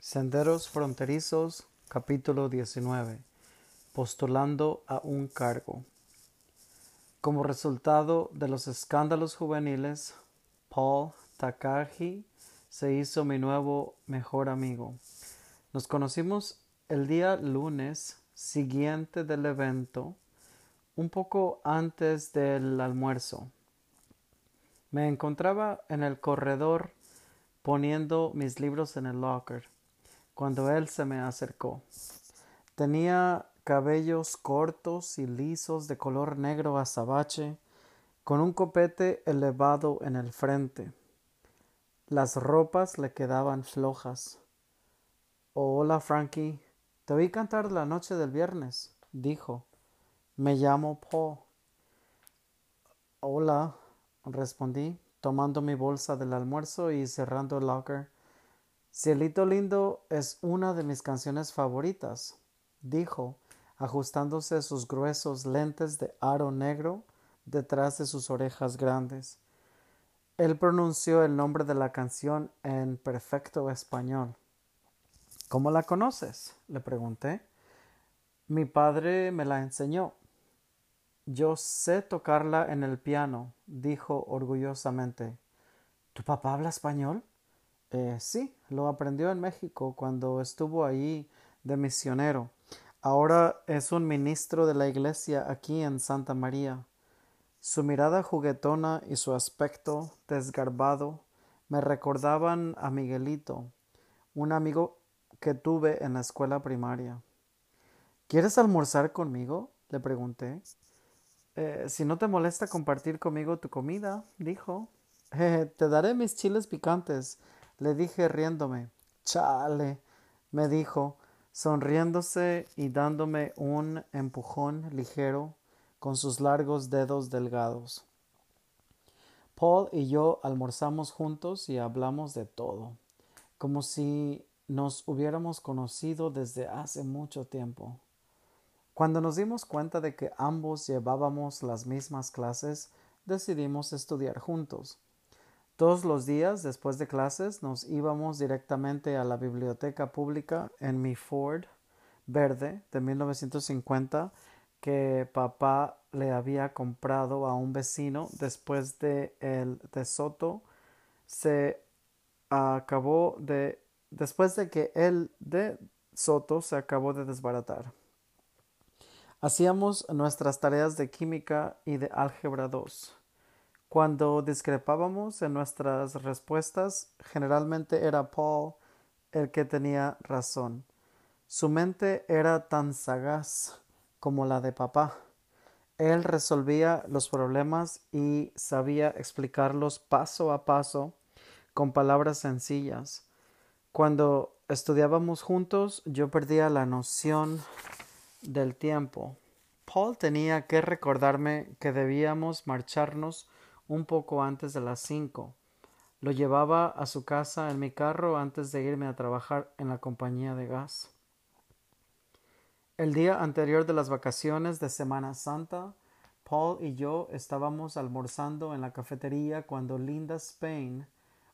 Senderos Fronterizos, capítulo 19. Postulando a un cargo. Como resultado de los escándalos juveniles, Paul Takagi se hizo mi nuevo mejor amigo. Nos conocimos el día lunes siguiente del evento, un poco antes del almuerzo. Me encontraba en el corredor poniendo mis libros en el locker cuando él se me acercó. Tenía cabellos cortos y lisos de color negro azabache, con un copete elevado en el frente. Las ropas le quedaban flojas. hola, Frankie. Te oí cantar la noche del viernes, dijo. Me llamo Paul. Hola, respondí, tomando mi bolsa del almuerzo y cerrando el locker. Cielito lindo es una de mis canciones favoritas, dijo, ajustándose sus gruesos lentes de aro negro detrás de sus orejas grandes. Él pronunció el nombre de la canción en perfecto español. ¿Cómo la conoces? le pregunté. Mi padre me la enseñó. Yo sé tocarla en el piano, dijo orgullosamente. ¿Tu papá habla español? Eh, sí, lo aprendió en México cuando estuvo allí de misionero. Ahora es un ministro de la iglesia aquí en Santa María. Su mirada juguetona y su aspecto desgarbado me recordaban a Miguelito, un amigo que tuve en la escuela primaria. ¿Quieres almorzar conmigo? le pregunté. Eh, si no te molesta compartir conmigo tu comida, dijo. te daré mis chiles picantes le dije riéndome. Chale, me dijo, sonriéndose y dándome un empujón ligero con sus largos dedos delgados. Paul y yo almorzamos juntos y hablamos de todo, como si nos hubiéramos conocido desde hace mucho tiempo. Cuando nos dimos cuenta de que ambos llevábamos las mismas clases, decidimos estudiar juntos. Todos los días después de clases nos íbamos directamente a la biblioteca pública en mi Ford verde de 1950 que papá le había comprado a un vecino después de el de Soto se acabó de después de que el de Soto se acabó de desbaratar. Hacíamos nuestras tareas de química y de álgebra 2. Cuando discrepábamos en nuestras respuestas, generalmente era Paul el que tenía razón. Su mente era tan sagaz como la de papá. Él resolvía los problemas y sabía explicarlos paso a paso con palabras sencillas. Cuando estudiábamos juntos, yo perdía la noción del tiempo. Paul tenía que recordarme que debíamos marcharnos un poco antes de las cinco. Lo llevaba a su casa en mi carro antes de irme a trabajar en la compañía de gas. El día anterior de las vacaciones de Semana Santa, Paul y yo estábamos almorzando en la cafetería cuando Linda Spain,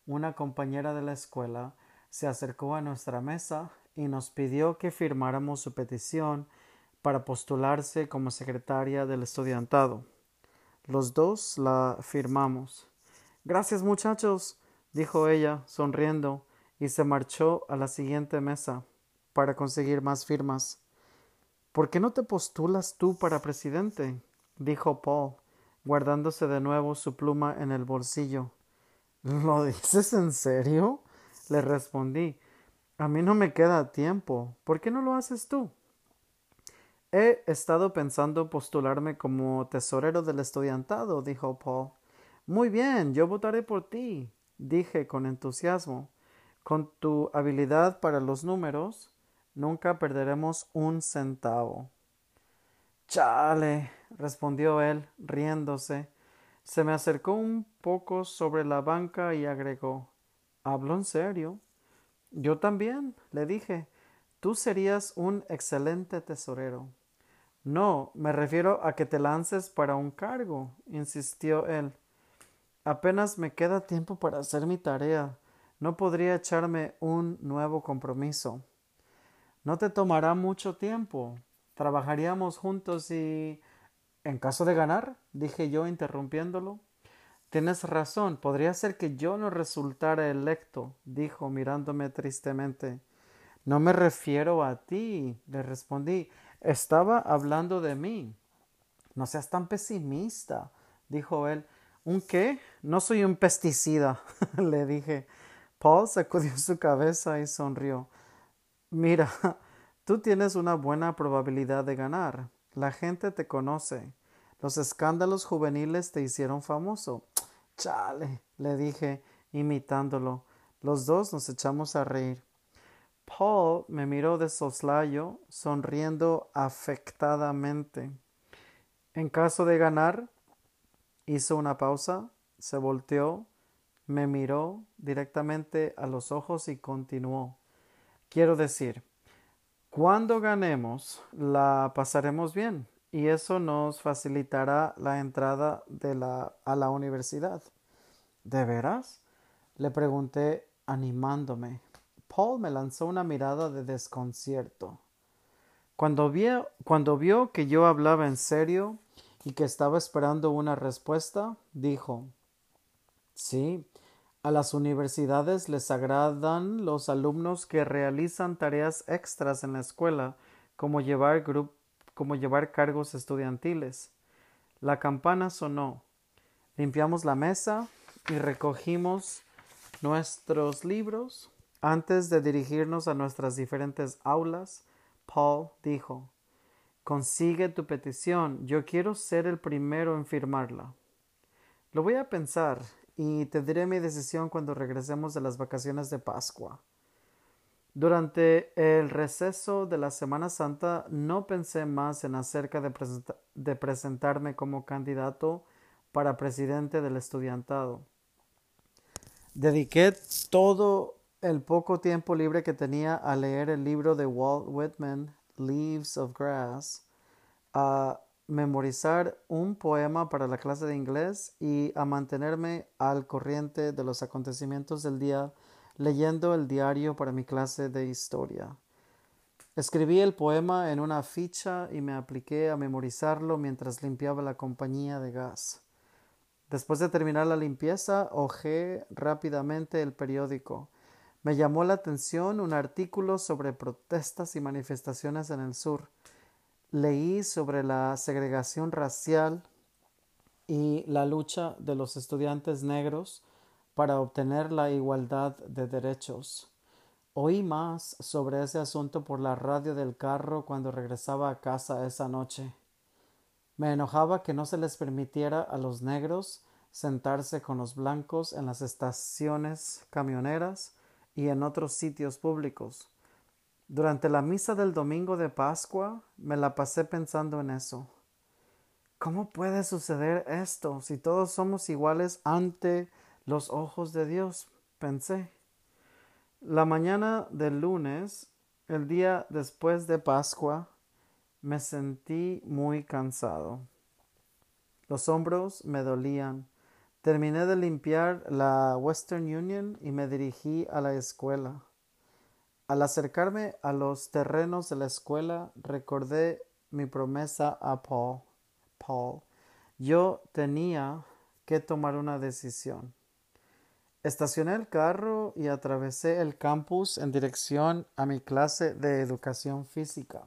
una compañera de la escuela, se acercó a nuestra mesa y nos pidió que firmáramos su petición para postularse como secretaria del estudiantado. Los dos la firmamos. Gracias muchachos, dijo ella, sonriendo, y se marchó a la siguiente mesa para conseguir más firmas. ¿Por qué no te postulas tú para presidente? dijo Paul, guardándose de nuevo su pluma en el bolsillo. ¿Lo dices en serio? Le respondí. A mí no me queda tiempo. ¿Por qué no lo haces tú? He estado pensando postularme como tesorero del estudiantado, dijo Paul. Muy bien, yo votaré por ti, dije con entusiasmo. Con tu habilidad para los números, nunca perderemos un centavo. Chale, respondió él, riéndose. Se me acercó un poco sobre la banca y agregó ¿Hablo en serio? Yo también, le dije. Tú serías un excelente tesorero. No, me refiero a que te lances para un cargo, insistió él. Apenas me queda tiempo para hacer mi tarea. No podría echarme un nuevo compromiso. No te tomará mucho tiempo. Trabajaríamos juntos y... En caso de ganar, dije yo interrumpiéndolo. Tienes razón, podría ser que yo no resultara electo, dijo mirándome tristemente. No me refiero a ti, le respondí. Estaba hablando de mí. No seas tan pesimista, dijo él. ¿Un qué? No soy un pesticida, le dije. Paul sacudió su cabeza y sonrió. Mira, tú tienes una buena probabilidad de ganar. La gente te conoce. Los escándalos juveniles te hicieron famoso. Chale, le dije, imitándolo. Los dos nos echamos a reír. Paul me miró de soslayo, sonriendo afectadamente. En caso de ganar, hizo una pausa, se volteó, me miró directamente a los ojos y continuó. Quiero decir, cuando ganemos, la pasaremos bien y eso nos facilitará la entrada de la, a la universidad. ¿De veras? Le pregunté animándome. Paul me lanzó una mirada de desconcierto. Cuando vio, cuando vio que yo hablaba en serio y que estaba esperando una respuesta, dijo Sí, a las universidades les agradan los alumnos que realizan tareas extras en la escuela, como llevar, como llevar cargos estudiantiles. La campana sonó. Limpiamos la mesa y recogimos nuestros libros antes de dirigirnos a nuestras diferentes aulas, Paul dijo Consigue tu petición. Yo quiero ser el primero en firmarla. Lo voy a pensar y te diré mi decisión cuando regresemos de las vacaciones de Pascua. Durante el receso de la Semana Santa no pensé más en acerca de, presentarme como candidato para presidente del estudiantado. Dediqué todo el poco tiempo libre que tenía a leer el libro de Walt Whitman, Leaves of Grass, a memorizar un poema para la clase de inglés y a mantenerme al corriente de los acontecimientos del día leyendo el diario para mi clase de historia. Escribí el poema en una ficha y me apliqué a memorizarlo mientras limpiaba la compañía de gas. Después de terminar la limpieza, hojé rápidamente el periódico. Me llamó la atención un artículo sobre protestas y manifestaciones en el sur. Leí sobre la segregación racial y la lucha de los estudiantes negros para obtener la igualdad de derechos. Oí más sobre ese asunto por la radio del carro cuando regresaba a casa esa noche. Me enojaba que no se les permitiera a los negros sentarse con los blancos en las estaciones camioneras y en otros sitios públicos. Durante la misa del domingo de Pascua me la pasé pensando en eso. ¿Cómo puede suceder esto si todos somos iguales ante los ojos de Dios? pensé. La mañana del lunes, el día después de Pascua, me sentí muy cansado. Los hombros me dolían Terminé de limpiar la Western Union y me dirigí a la escuela. Al acercarme a los terrenos de la escuela, recordé mi promesa a Paul. Paul. Yo tenía que tomar una decisión. Estacioné el carro y atravesé el campus en dirección a mi clase de educación física.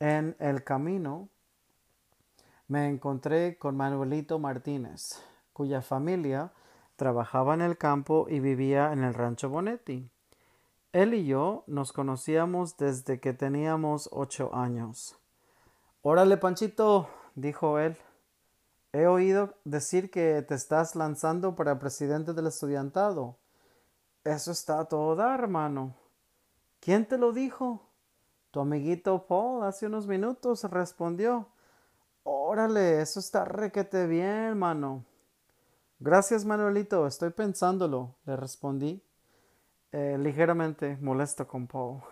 En el camino me encontré con Manuelito Martínez, cuya familia trabajaba en el campo y vivía en el rancho Bonetti. Él y yo nos conocíamos desde que teníamos ocho años. Órale, Panchito, dijo él. He oído decir que te estás lanzando para presidente del estudiantado. Eso está todo dar, hermano. ¿Quién te lo dijo? Tu amiguito Paul hace unos minutos respondió. Órale, eso está requete bien, mano. Gracias, Manuelito, estoy pensándolo, le respondí, eh, ligeramente molesto con Paul.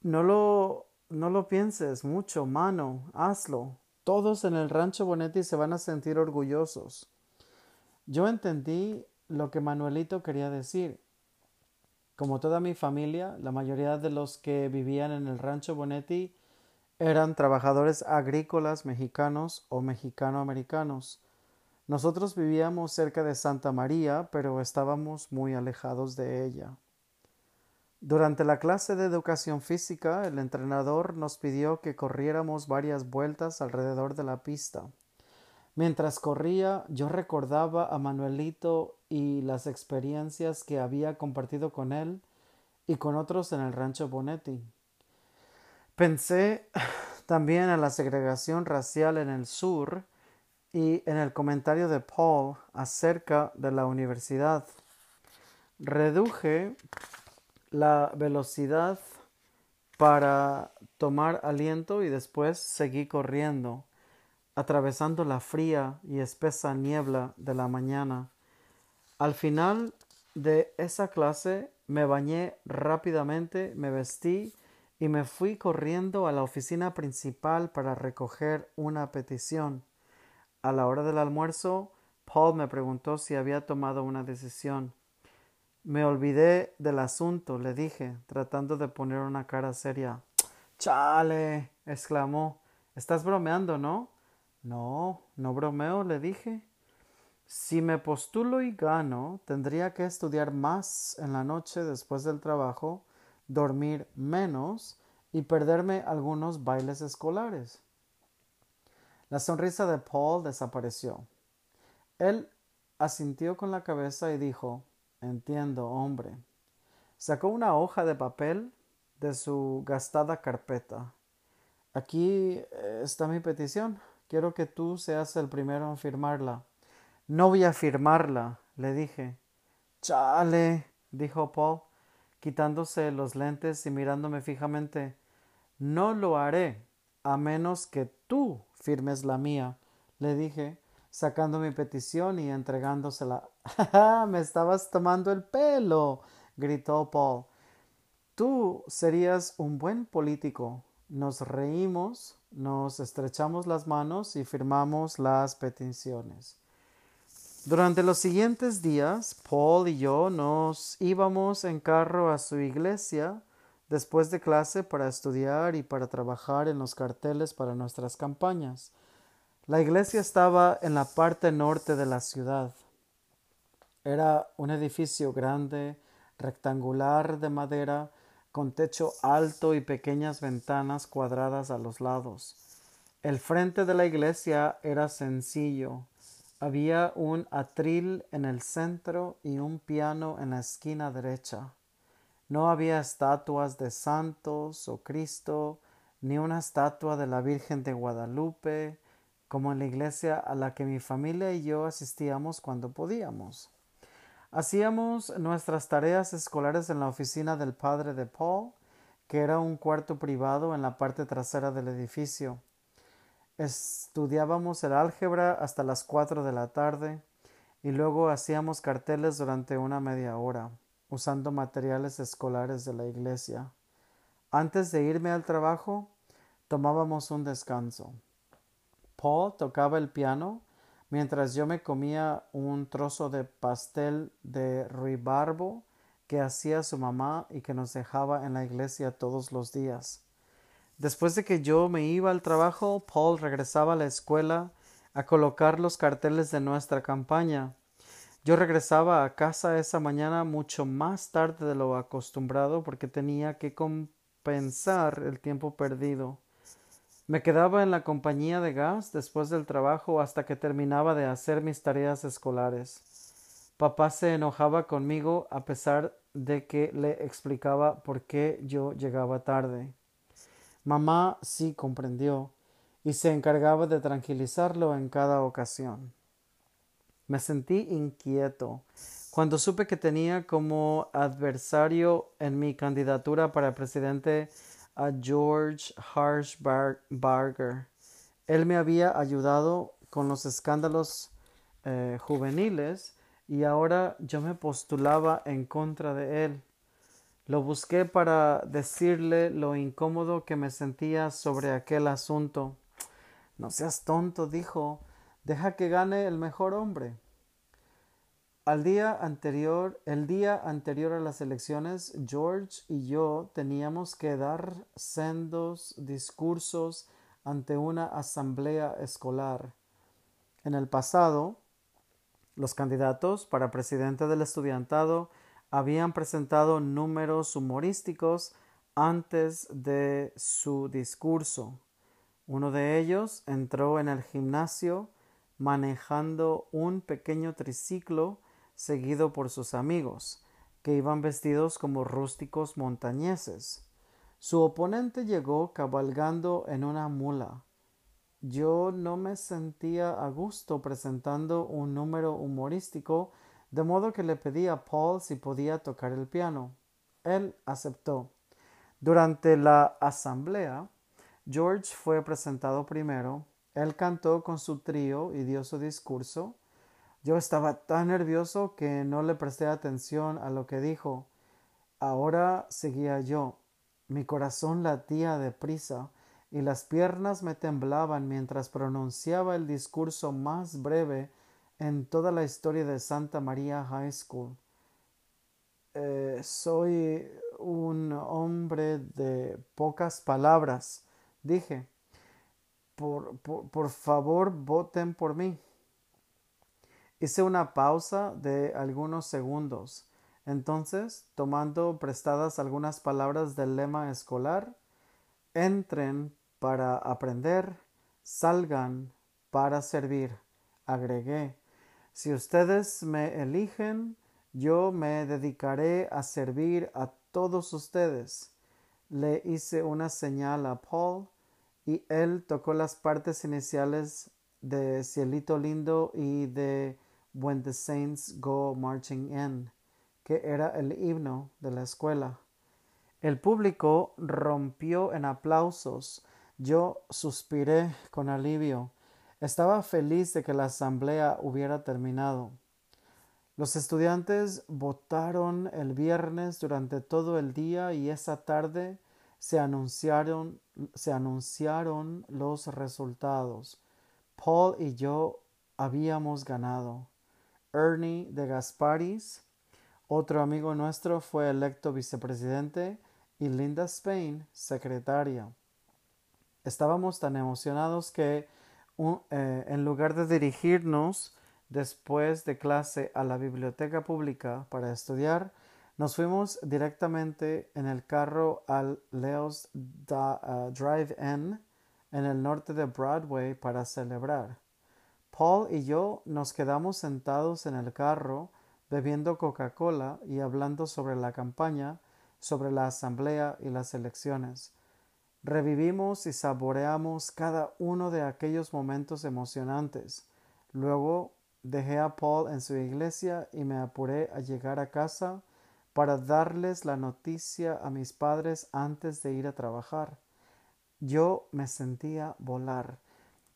No lo no lo pienses mucho, mano, hazlo. Todos en el rancho Bonetti se van a sentir orgullosos. Yo entendí lo que Manuelito quería decir. Como toda mi familia, la mayoría de los que vivían en el rancho Bonetti eran trabajadores agrícolas mexicanos o mexicano-americanos. Nosotros vivíamos cerca de Santa María, pero estábamos muy alejados de ella. Durante la clase de educación física, el entrenador nos pidió que corriéramos varias vueltas alrededor de la pista. Mientras corría, yo recordaba a Manuelito y las experiencias que había compartido con él y con otros en el rancho Bonetti. Pensé también en la segregación racial en el sur y en el comentario de Paul acerca de la universidad. Reduje la velocidad para tomar aliento y después seguí corriendo, atravesando la fría y espesa niebla de la mañana. Al final de esa clase me bañé rápidamente, me vestí y me fui corriendo a la oficina principal para recoger una petición. A la hora del almuerzo, Paul me preguntó si había tomado una decisión. Me olvidé del asunto, le dije, tratando de poner una cara seria. Chale. exclamó. Estás bromeando, ¿no? No, no bromeo, le dije. Si me postulo y gano, tendría que estudiar más en la noche después del trabajo, dormir menos y perderme algunos bailes escolares. La sonrisa de Paul desapareció. Él asintió con la cabeza y dijo Entiendo, hombre. Sacó una hoja de papel de su gastada carpeta. Aquí eh, está mi petición. Quiero que tú seas el primero en firmarla. No voy a firmarla, le dije. Chale, dijo Paul, quitándose los lentes y mirándome fijamente. No lo haré, a menos que tú firmes la mía, le dije, sacando mi petición y entregándosela. Me estabas tomando el pelo. gritó Paul. Tú serías un buen político. Nos reímos, nos estrechamos las manos y firmamos las peticiones. Durante los siguientes días, Paul y yo nos íbamos en carro a su iglesia después de clase para estudiar y para trabajar en los carteles para nuestras campañas. La iglesia estaba en la parte norte de la ciudad. Era un edificio grande, rectangular de madera, con techo alto y pequeñas ventanas cuadradas a los lados. El frente de la iglesia era sencillo. Había un atril en el centro y un piano en la esquina derecha. No había estatuas de santos o Cristo, ni una estatua de la Virgen de Guadalupe, como en la iglesia a la que mi familia y yo asistíamos cuando podíamos. Hacíamos nuestras tareas escolares en la oficina del padre de Paul, que era un cuarto privado en la parte trasera del edificio. Estudiábamos el álgebra hasta las cuatro de la tarde y luego hacíamos carteles durante una media hora, usando materiales escolares de la iglesia. Antes de irme al trabajo, tomábamos un descanso. Paul tocaba el piano mientras yo me comía un trozo de pastel de ruibarbo que hacía su mamá y que nos dejaba en la iglesia todos los días. Después de que yo me iba al trabajo, Paul regresaba a la escuela a colocar los carteles de nuestra campaña. Yo regresaba a casa esa mañana mucho más tarde de lo acostumbrado porque tenía que compensar el tiempo perdido. Me quedaba en la compañía de gas después del trabajo hasta que terminaba de hacer mis tareas escolares. Papá se enojaba conmigo a pesar de que le explicaba por qué yo llegaba tarde. Mamá sí comprendió y se encargaba de tranquilizarlo en cada ocasión. Me sentí inquieto cuando supe que tenía como adversario en mi candidatura para presidente a George Harshbarger. Él me había ayudado con los escándalos eh, juveniles y ahora yo me postulaba en contra de él. Lo busqué para decirle lo incómodo que me sentía sobre aquel asunto. No seas tonto, dijo. Deja que gane el mejor hombre. Al día anterior, el día anterior a las elecciones, George y yo teníamos que dar sendos discursos ante una asamblea escolar. En el pasado, los candidatos para presidente del estudiantado habían presentado números humorísticos antes de su discurso. Uno de ellos entró en el gimnasio manejando un pequeño triciclo seguido por sus amigos, que iban vestidos como rústicos montañeses. Su oponente llegó cabalgando en una mula. Yo no me sentía a gusto presentando un número humorístico, de modo que le pedí a Paul si podía tocar el piano. Él aceptó. Durante la asamblea, George fue presentado primero. Él cantó con su trío y dio su discurso. Yo estaba tan nervioso que no le presté atención a lo que dijo. Ahora seguía yo. Mi corazón latía deprisa y las piernas me temblaban mientras pronunciaba el discurso más breve en toda la historia de Santa María High School. Eh, soy un hombre de pocas palabras, dije. Por, por favor, voten por mí. Hice una pausa de algunos segundos. Entonces, tomando prestadas algunas palabras del lema escolar, entren para aprender, salgan para servir. Agregué, si ustedes me eligen, yo me dedicaré a servir a todos ustedes. Le hice una señal a Paul y él tocó las partes iniciales de Cielito Lindo y de When the Saints Go Marching In, que era el himno de la escuela. El público rompió en aplausos. Yo suspiré con alivio. Estaba feliz de que la asamblea hubiera terminado. Los estudiantes votaron el viernes durante todo el día y esa tarde se anunciaron, se anunciaron los resultados. Paul y yo habíamos ganado. Ernie de Gasparis, otro amigo nuestro, fue electo vicepresidente y Linda Spain secretaria. Estábamos tan emocionados que eh, en lugar de dirigirnos después de clase a la biblioteca pública para estudiar, nos fuimos directamente en el carro al Leo's uh, Drive-In en el norte de Broadway para celebrar. Paul y yo nos quedamos sentados en el carro bebiendo Coca-Cola y hablando sobre la campaña, sobre la asamblea y las elecciones. Revivimos y saboreamos cada uno de aquellos momentos emocionantes. Luego dejé a Paul en su iglesia y me apuré a llegar a casa para darles la noticia a mis padres antes de ir a trabajar. Yo me sentía volar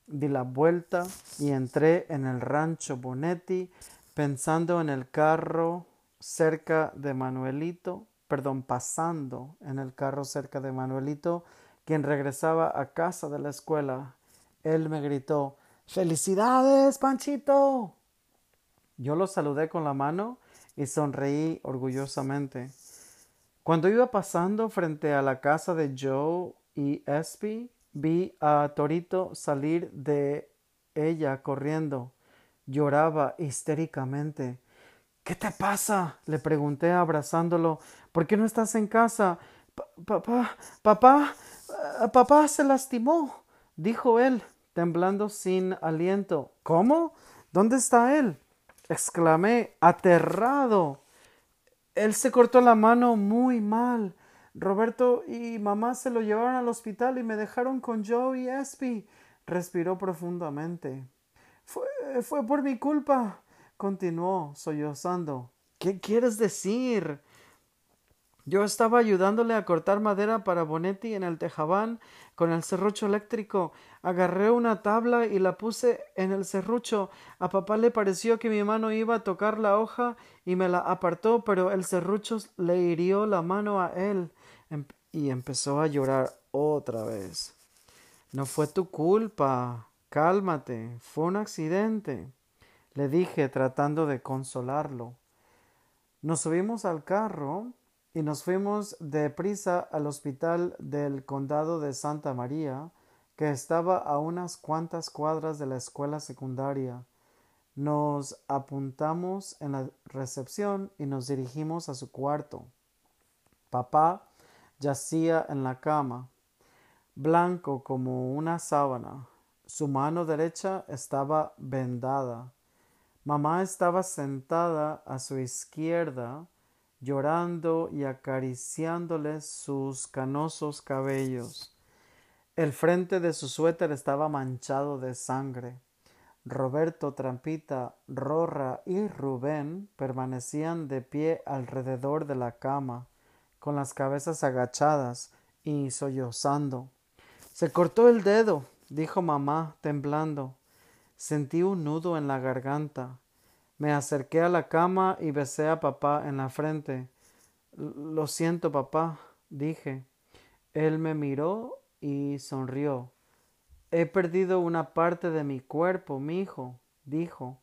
di la vuelta y entré en el rancho Bonetti pensando en el carro cerca de Manuelito, perdón, pasando en el carro cerca de Manuelito, quien regresaba a casa de la escuela. Él me gritó Felicidades, Panchito. Yo lo saludé con la mano y sonreí orgullosamente. Cuando iba pasando frente a la casa de Joe y Espy, Vi a Torito salir de ella corriendo. Lloraba histéricamente. ¿Qué te pasa? le pregunté abrazándolo. ¿Por qué no estás en casa? papá, papá, eh, papá se lastimó, dijo él, temblando sin aliento. ¿Cómo? ¿Dónde está él? exclamé, aterrado. Él se cortó la mano muy mal. Roberto y mamá se lo llevaron al hospital y me dejaron con Joe y Espy. Respiró profundamente. Fue, fue por mi culpa. continuó sollozando. ¿Qué quieres decir? Yo estaba ayudándole a cortar madera para Bonetti en el tejabán con el serrucho eléctrico. Agarré una tabla y la puse en el serrucho. A papá le pareció que mi mano iba a tocar la hoja y me la apartó, pero el serrucho le hirió la mano a él y empezó a llorar otra vez. No fue tu culpa. Cálmate. Fue un accidente. Le dije tratando de consolarlo. Nos subimos al carro y nos fuimos deprisa al hospital del condado de Santa María, que estaba a unas cuantas cuadras de la escuela secundaria. Nos apuntamos en la recepción y nos dirigimos a su cuarto. Papá yacía en la cama, blanco como una sábana. Su mano derecha estaba vendada. Mamá estaba sentada a su izquierda, llorando y acariciándole sus canosos cabellos. El frente de su suéter estaba manchado de sangre. Roberto, Trampita, Rorra y Rubén permanecían de pie alrededor de la cama, con las cabezas agachadas y sollozando. Se cortó el dedo, dijo mamá, temblando. Sentí un nudo en la garganta. Me acerqué a la cama y besé a papá en la frente. Lo siento, papá, dije. Él me miró y sonrió. He perdido una parte de mi cuerpo, mi hijo, dijo.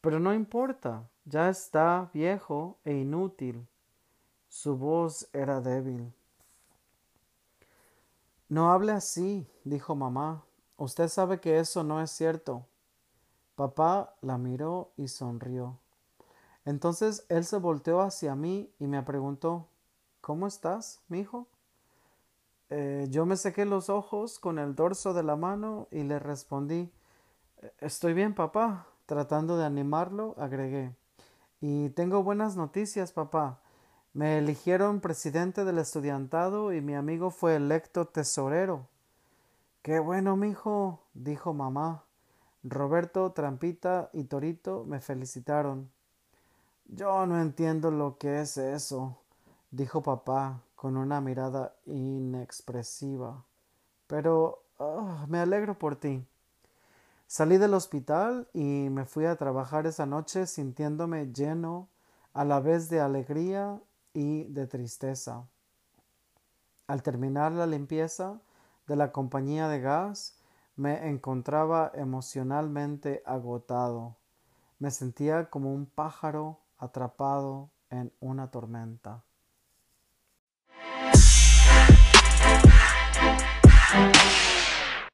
Pero no importa, ya está viejo e inútil. Su voz era débil. No hable así, dijo mamá. Usted sabe que eso no es cierto. Papá la miró y sonrió. Entonces él se volteó hacia mí y me preguntó ¿Cómo estás, mi hijo? Eh, yo me sequé los ojos con el dorso de la mano y le respondí Estoy bien, papá. Tratando de animarlo, agregué Y tengo buenas noticias, papá. Me eligieron presidente del estudiantado y mi amigo fue electo tesorero. Qué bueno, mi hijo, dijo mamá. Roberto, Trampita y Torito me felicitaron. Yo no entiendo lo que es eso, dijo papá con una mirada inexpresiva. Pero ah, me alegro por ti. Salí del hospital y me fui a trabajar esa noche sintiéndome lleno a la vez de alegría y de tristeza. Al terminar la limpieza de la compañía de gas, me encontraba emocionalmente agotado. Me sentía como un pájaro atrapado en una tormenta.